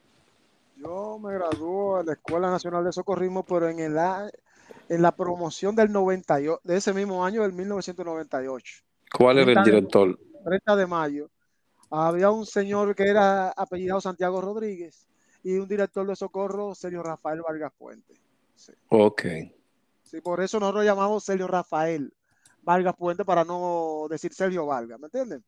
Speaker 3: Yo me graduó en la Escuela Nacional de Socorrismo, pero en, el, en la promoción del 98, de ese mismo año, del 1998.
Speaker 1: ¿Cuál era el director?
Speaker 3: 30 de mayo. Había un señor que era apellidado Santiago Rodríguez y un director de socorro, señor Rafael Vargas Puente.
Speaker 1: Ok.
Speaker 3: Sí, por eso nosotros llamamos Sergio Rafael Vargas Puente para no decir Sergio Vargas, ¿me entienden?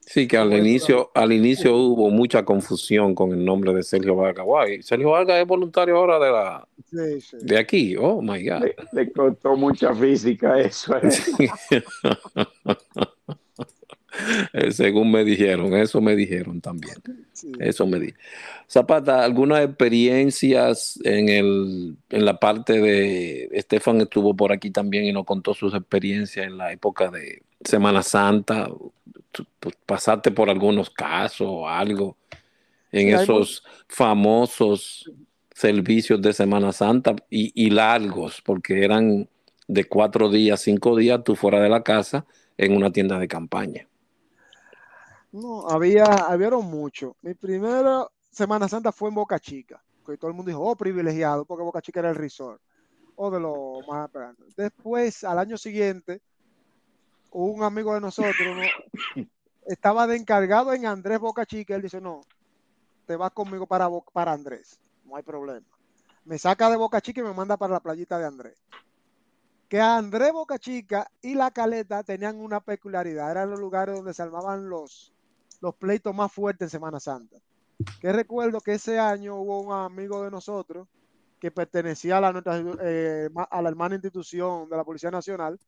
Speaker 1: Sí, que al inicio, al inicio hubo mucha confusión con el nombre de Sergio Vargas. Guay, Sergio Vargas es voluntario ahora de la de aquí. Oh my God.
Speaker 2: Le, le costó mucha física eso. ¿eh?
Speaker 1: Eh, según me dijeron, eso me dijeron también. Eso me di. Zapata, ¿algunas experiencias en, el, en la parte de... Estefan estuvo por aquí también y nos contó sus experiencias en la época de Semana Santa. ¿Pasaste por algunos casos o algo en esos famosos servicios de Semana Santa y, y largos, porque eran de cuatro días, cinco días, tú fuera de la casa en una tienda de campaña.
Speaker 3: No, había, habieron mucho. Mi primera Semana Santa fue en Boca Chica, que todo el mundo dijo, oh, privilegiado, porque Boca Chica era el resort, o de lo más grande. Después, al año siguiente, un amigo de nosotros estaba de encargado en Andrés Boca Chica, él dice, no, te vas conmigo para, para Andrés, no hay problema. Me saca de Boca Chica y me manda para la playita de Andrés que Andrés Boca Chica y La Caleta tenían una peculiaridad, eran los lugares donde se armaban los, los pleitos más fuertes en Semana Santa. Que recuerdo que ese año hubo un amigo de nosotros que pertenecía a la, eh, a la hermana institución de la Policía Nacional,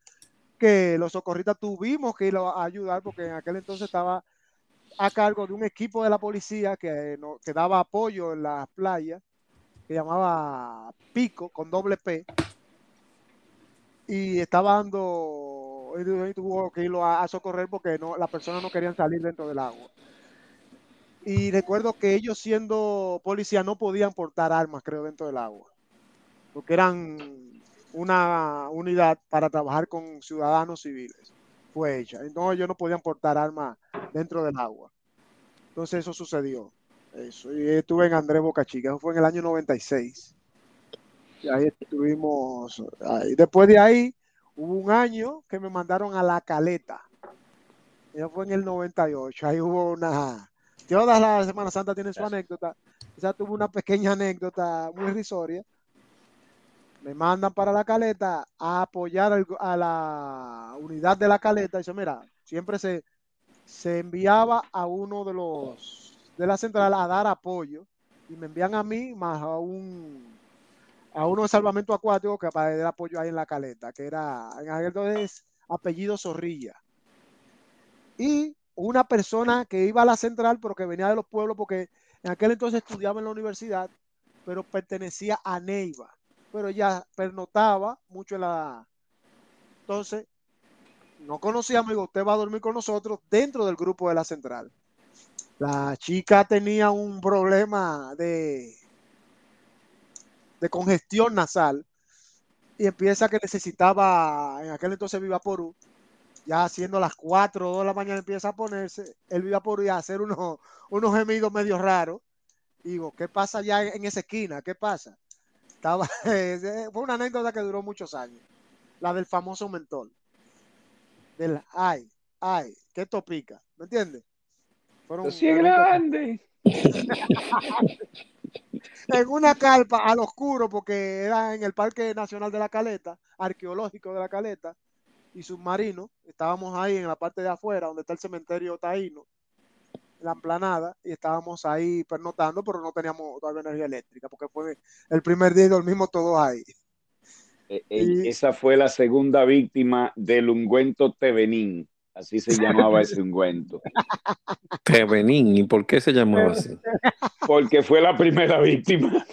Speaker 3: que los socorristas tuvimos que ir a ayudar porque en aquel entonces estaba a cargo de un equipo de la policía que, que daba apoyo en las playas, que llamaba Pico, con doble P, y estaba dando y tuvo que irlo a, socorrer porque no, las personas no querían salir dentro del agua. Y recuerdo que ellos siendo policía no podían portar armas, creo, dentro del agua, porque eran una unidad para trabajar con ciudadanos civiles. Fue hecha. No, ellos no podían portar armas dentro del agua. Entonces eso sucedió. Eso. Y estuve en Andrés Boca Chica, eso fue en el año 96. Y ahí estuvimos. Ahí. Después de ahí, hubo un año que me mandaron a La Caleta. Eso fue en el 98. Ahí hubo una. Todas las Semana Santa tienen su anécdota. Esa tuvo una pequeña anécdota muy risoria. Me mandan para la caleta a apoyar a la unidad de la caleta. Dice, mira, siempre se, se enviaba a uno de los de la central a dar apoyo y me envían a mí más a un a uno de salvamento acuático que para dar apoyo ahí en la caleta, que era en aquel entonces apellido Zorrilla. Y una persona que iba a la central, pero que venía de los pueblos, porque en aquel entonces estudiaba en la universidad, pero pertenecía a Neiva, pero ya pernotaba mucho en la... Entonces, no conocíamos, digo, usted va a dormir con nosotros dentro del grupo de la central. La chica tenía un problema de, de congestión nasal y empieza que necesitaba, en aquel entonces Vivaporú, ya haciendo las 4 o 2 de la mañana empieza a ponerse el Vivaporú y a hacer unos, unos gemidos medio raros. Digo, ¿qué pasa ya en esa esquina? ¿Qué pasa? Estaba, fue una anécdota que duró muchos años, la del famoso mentol del ay, ay, qué topica, ¿me entiendes?
Speaker 2: Fueron, sí grande.
Speaker 3: en una carpa al oscuro, porque era en el Parque Nacional de la Caleta, arqueológico de la Caleta, y submarino. Estábamos ahí en la parte de afuera, donde está el cementerio taíno, la emplanada, y estábamos ahí pernotando, pero no teníamos todavía energía eléctrica, porque fue el primer día y dormimos todos ahí.
Speaker 2: Eh, eh, esa fue la segunda víctima del ungüento Tevenín. Así se llamaba ese ungüento.
Speaker 1: Tevenín, ¿y por qué se llamaba así?
Speaker 2: Porque fue la primera víctima.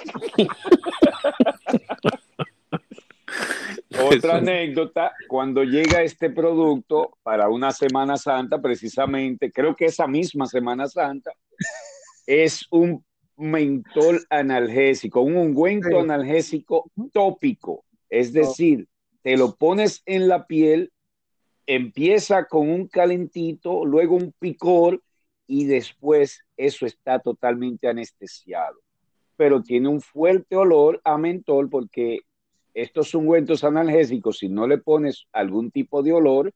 Speaker 2: Otra anécdota, cuando llega este producto para una Semana Santa, precisamente, creo que esa misma Semana Santa, es un mentol analgésico, un ungüento analgésico tópico es decir, te lo pones en la piel, empieza con un calentito, luego un picor y después eso está totalmente anestesiado. Pero tiene un fuerte olor a mentol porque estos ungüentos analgésicos, si no le pones algún tipo de olor,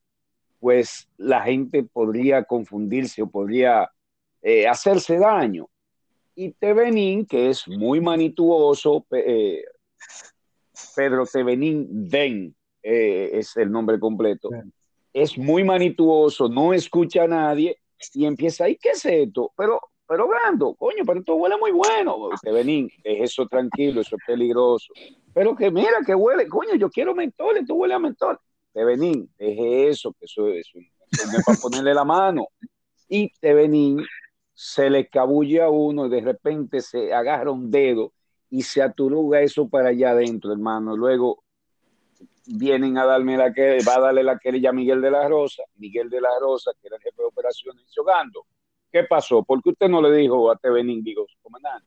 Speaker 2: pues la gente podría confundirse o podría eh, hacerse daño. Y Tevenin, que es muy manituoso, eh, Pedro Tevenín Den eh, es el nombre completo. Es muy manituoso, no escucha a nadie y empieza, ¿y qué es esto? Pero, pero Brando, coño, pero esto huele muy bueno. Tevenín, es eso tranquilo, eso es peligroso. Pero que mira que huele, coño, yo quiero mentol, esto huele a mentol. Tevenín, deje eso, que eso, es para ponerle la mano. Y Tevenín se le cabulle a uno y de repente se agarra un dedo y se aturuga eso para allá adentro, hermano. Luego vienen a darme la que va a darle la querella a Miguel de la Rosa, Miguel de la Rosa, que era el jefe de operaciones, jugando. ¿Qué pasó? ¿Por qué usted no le dijo a Tevenín, digo, comandante?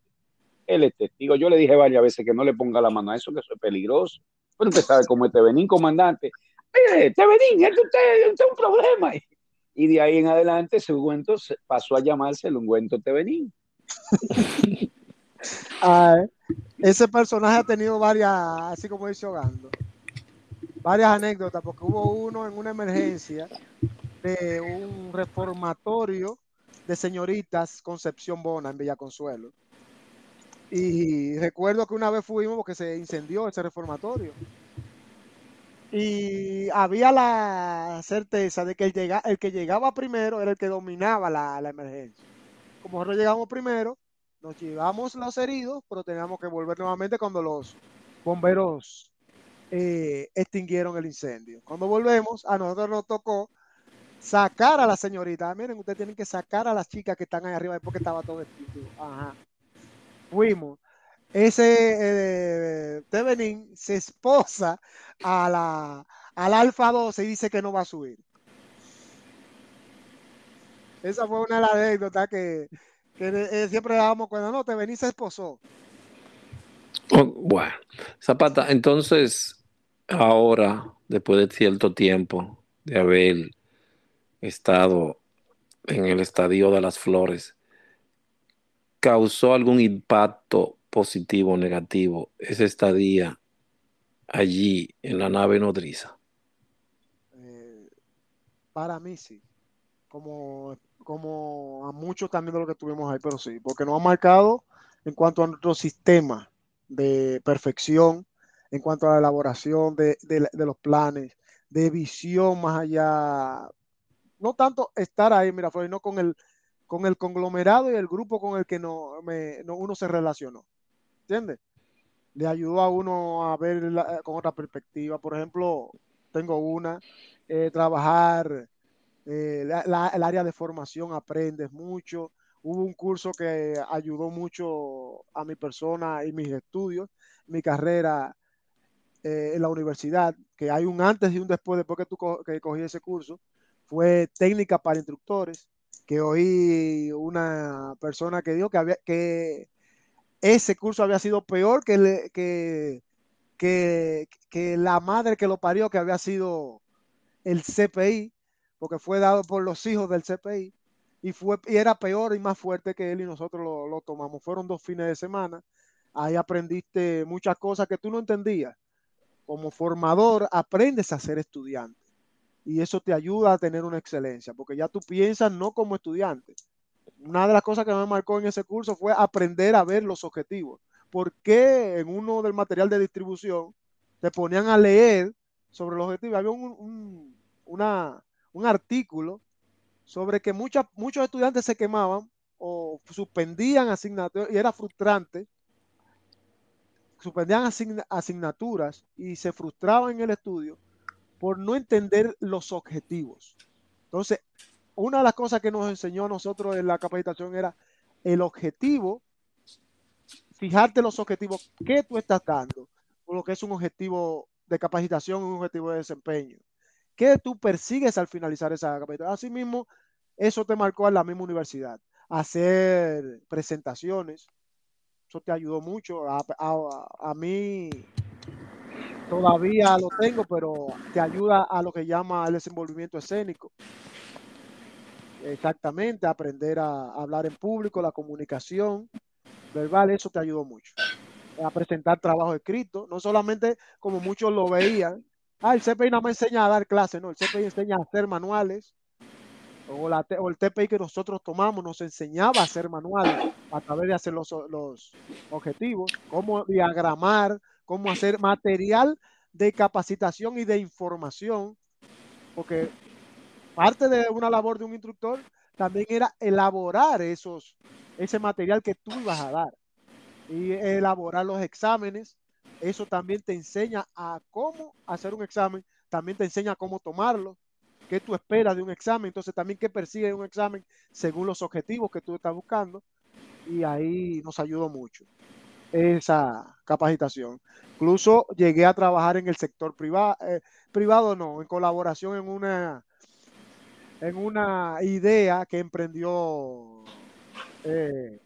Speaker 2: Él es testigo. Yo le dije varias veces que no le ponga la mano a eso, que eso es peligroso. Pero usted sabe cómo es Tevenín, comandante. Mire, Tevenín, esto usted, es un problema. Y de ahí en adelante ese ungüento pasó a llamarse el ungüento Tevenín.
Speaker 3: ese personaje ha tenido varias, así como dice Ogando, varias anécdotas, porque hubo uno en una emergencia de un reformatorio de señoritas Concepción Bona en Villa Consuelo. Y recuerdo que una vez fuimos porque se incendió ese reformatorio. Y había la certeza de que el, el que llegaba primero era el que dominaba la, la emergencia. Como nosotros llegamos primero, nos llevamos los heridos, pero teníamos que volver nuevamente cuando los bomberos eh, extinguieron el incendio. Cuando volvemos, a nosotros nos tocó sacar a la señorita. Ah, miren, ustedes tienen que sacar a las chicas que están ahí arriba porque estaba todo vestido. Ajá. Fuimos. Ese eh, Tevenin se esposa a la, al Alfa 12 y dice que no va a subir. Esa fue una de las anécdotas que, eh, siempre dábamos cuando no te venís se esposó.
Speaker 1: Oh, bueno, Zapata, entonces, ahora, después de cierto tiempo de haber estado en el estadio de las flores, ¿causó algún impacto positivo o negativo ese estadía allí en la nave nodriza?
Speaker 3: Eh, para mí sí, como, como a muchos también de lo que tuvimos ahí, pero sí, porque nos ha marcado en cuanto a nuestro sistema de perfección, en cuanto a la elaboración de, de, los planes, de visión más allá, no tanto estar ahí, mira, no con el, con el conglomerado y el grupo con el que no, me, no uno se relacionó. ¿Entiendes? Le ayudó a uno a ver con otra perspectiva. Por ejemplo, tengo una, eh, trabajar eh, el área de formación, aprendes mucho. Hubo un curso que ayudó mucho a mi persona y mis estudios, mi carrera eh, en la universidad, que hay un antes y un después, después que tú que cogí ese curso, fue técnica para instructores, que oí una persona que dijo que, había, que ese curso había sido peor que, que, que, que, la madre que lo parió, que había sido el CPI, porque fue dado por los hijos del CPI, y, fue, y era peor y más fuerte que él y nosotros lo, lo tomamos. Fueron dos fines de semana, ahí aprendiste muchas cosas que tú no entendías. Como formador aprendes a ser estudiante y eso te ayuda a tener una excelencia, porque ya tú piensas no como estudiante, una de las cosas que me marcó en ese curso fue aprender a ver los objetivos. ¿Por qué en uno del material de distribución te ponían a leer sobre los objetivos? Había un, un, una, un artículo sobre que muchas, muchos estudiantes se quemaban o suspendían asignaturas y era frustrante. Suspendían asign asignaturas y se frustraban en el estudio por no entender los objetivos. Entonces, una de las cosas que nos enseñó a nosotros en la capacitación era el objetivo, fijarte los objetivos que tú estás dando, por lo que es un objetivo de capacitación, un objetivo de desempeño. ¿Qué tú persigues al finalizar esa capacitación? Asimismo, eso te marcó en la misma universidad. Hacer presentaciones, eso te ayudó mucho. A, a, a mí todavía lo tengo, pero te ayuda a lo que llama el desenvolvimiento escénico. Exactamente, aprender a hablar en público, la comunicación verbal, eso te ayudó mucho. A presentar trabajo escrito, no solamente como muchos lo veían, ah, el CPI no me enseña a dar clases, no, el CPI enseña a hacer manuales, o, el TPI que nosotros tomamos nos enseñaba a hacer manuales a través de hacer los, los objetivos, cómo diagramar, cómo hacer material de capacitación y de información, porque parte de una labor de un instructor también era elaborar esos, ese material que tú ibas a dar y elaborar los exámenes. Eso también te enseña a cómo hacer un examen, también te enseña cómo tomarlo, qué tú esperas de un examen, entonces también qué persigue un examen según los objetivos que tú estás buscando. Y ahí nos ayudó mucho esa capacitación. Incluso llegué a trabajar en el sector privado, eh, privado no, en colaboración en una en una idea que emprendió eh,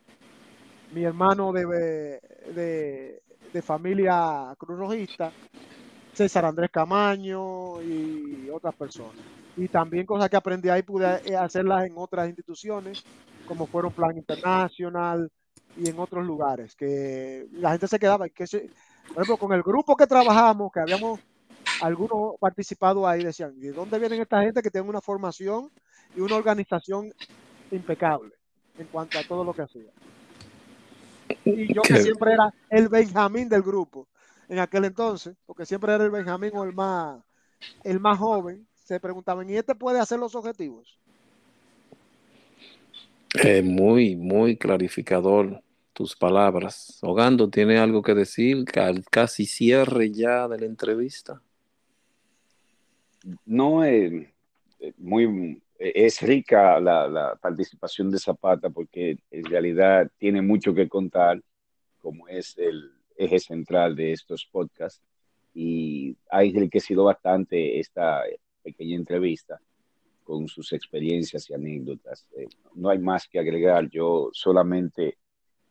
Speaker 3: mi hermano de, de, de familia cruz rojista, César Andrés Camaño y otras personas. Y también cosas que aprendí ahí pude hacerlas en otras instituciones, como fueron Plan Internacional y en otros lugares, que la gente se quedaba, que por ejemplo, con el grupo que trabajamos, que habíamos algunos participado ahí decían, ¿de dónde vienen esta gente que tiene una formación y una organización impecable en cuanto a todo lo que hacía? Y yo que siempre era el Benjamín del grupo en aquel entonces, porque siempre era el Benjamín o el más, el más joven, se preguntaban, ¿y este puede hacer los objetivos?
Speaker 1: Eh, muy, muy clarificador tus palabras. Hogando, ¿tiene algo que decir al casi cierre ya de la entrevista?
Speaker 2: no eh, muy es rica la, participación de Zapata porque en realidad tiene mucho que contar, como es el eje central de estos podcasts. y ha enriquecido bastante esta pequeña entrevista con sus experiencias y anécdotas. Eh, no hay más que agregar, yo solamente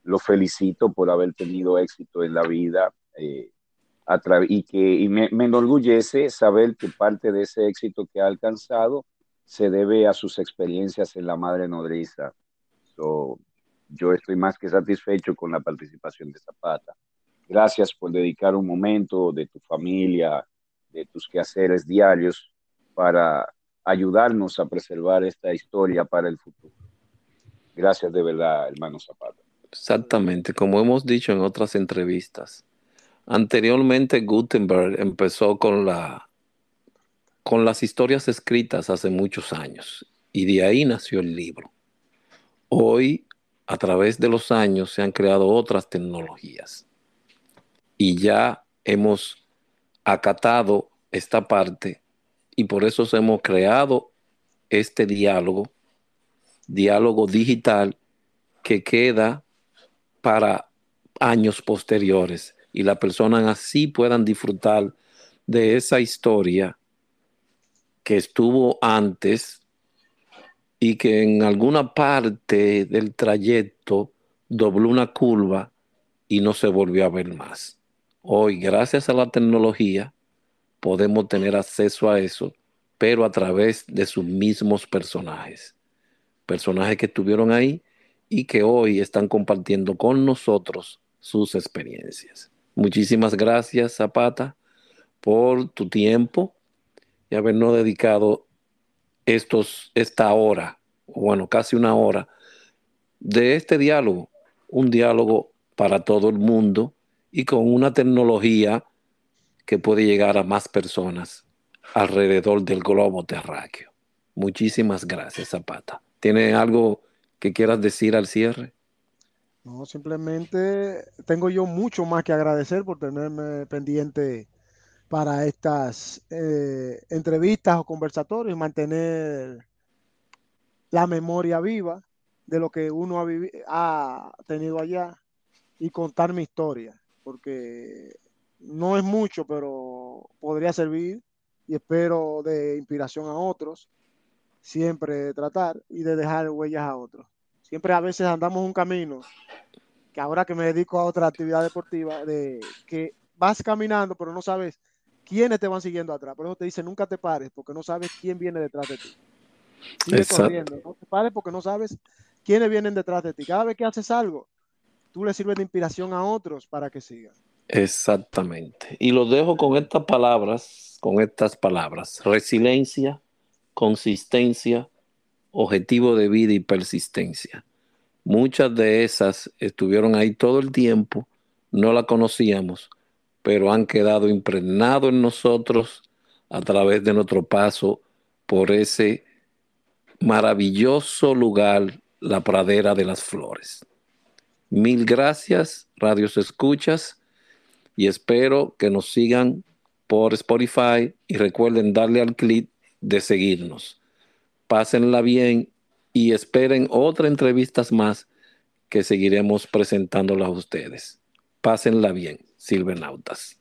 Speaker 2: lo felicito por haber tenido éxito en la vida eh, y que me, enorgullece saber que parte de ese éxito que ha alcanzado se debe a sus experiencias en la madre nodriza. yo estoy más que satisfecho con la participación de Zapata. Gracias por dedicar un momento de tu familia, de tus quehaceres diarios para ayudarnos a preservar esta historia para el futuro. Gracias de verdad, hermano Zapata.
Speaker 1: Exactamente, como hemos dicho en otras entrevistas. Anteriormente Gutenberg empezó con la con las historias escritas hace muchos años y de ahí nació el libro. Hoy, a través de los años, se han creado otras tecnologías y ya hemos acatado esta parte y por eso hemos creado este diálogo, diálogo digital que queda para años posteriores y las personas así puedan disfrutar de esa historia que estuvo antes y que en alguna parte del trayecto dobló una curva y no se volvió a ver más. Hoy, gracias a la tecnología, podemos tener acceso a eso, pero a través de sus mismos personajes. Personajes que estuvieron ahí y que hoy están compartiendo con nosotros sus experiencias. Muchísimas gracias, Zapata, por tu tiempo y habernos dedicado estos, esta hora, bueno, casi una hora, de este diálogo, un diálogo para todo el mundo y con una tecnología que puede llegar a más personas alrededor del globo terráqueo. Muchísimas gracias, Zapata. ¿Tiene algo que quieras decir al cierre?
Speaker 3: No, simplemente tengo yo mucho más que agradecer por tenerme pendiente para estas eh, entrevistas o conversatorios mantener la memoria viva de lo que uno ha, ha tenido allá y contar mi historia, porque no es mucho, pero podría servir y espero de inspiración a otros, siempre tratar y de dejar huellas a otros. Siempre a veces andamos un camino, que ahora que me dedico a otra actividad deportiva, de que vas caminando, pero no sabes quiénes te van siguiendo atrás. Por eso te dice, nunca te pares, porque no sabes quién viene detrás de ti. Sigue corriendo, no te pares porque no sabes quiénes vienen detrás de ti. Cada vez que haces algo, tú le sirves de inspiración a otros para que sigan.
Speaker 1: Exactamente. Y lo dejo con estas palabras, con estas palabras. Resiliencia, consistencia, objetivo de vida y persistencia. Muchas de esas estuvieron ahí todo el tiempo, no la conocíamos, pero han quedado impregnados en nosotros a través de nuestro paso por ese maravilloso lugar, la pradera de las flores. Mil gracias, Radios Escuchas y espero que nos sigan por Spotify y recuerden darle al clic de seguirnos. Pásenla bien y esperen otras entrevistas más que seguiremos presentándolas a ustedes. Pásenla bien, silvernautas.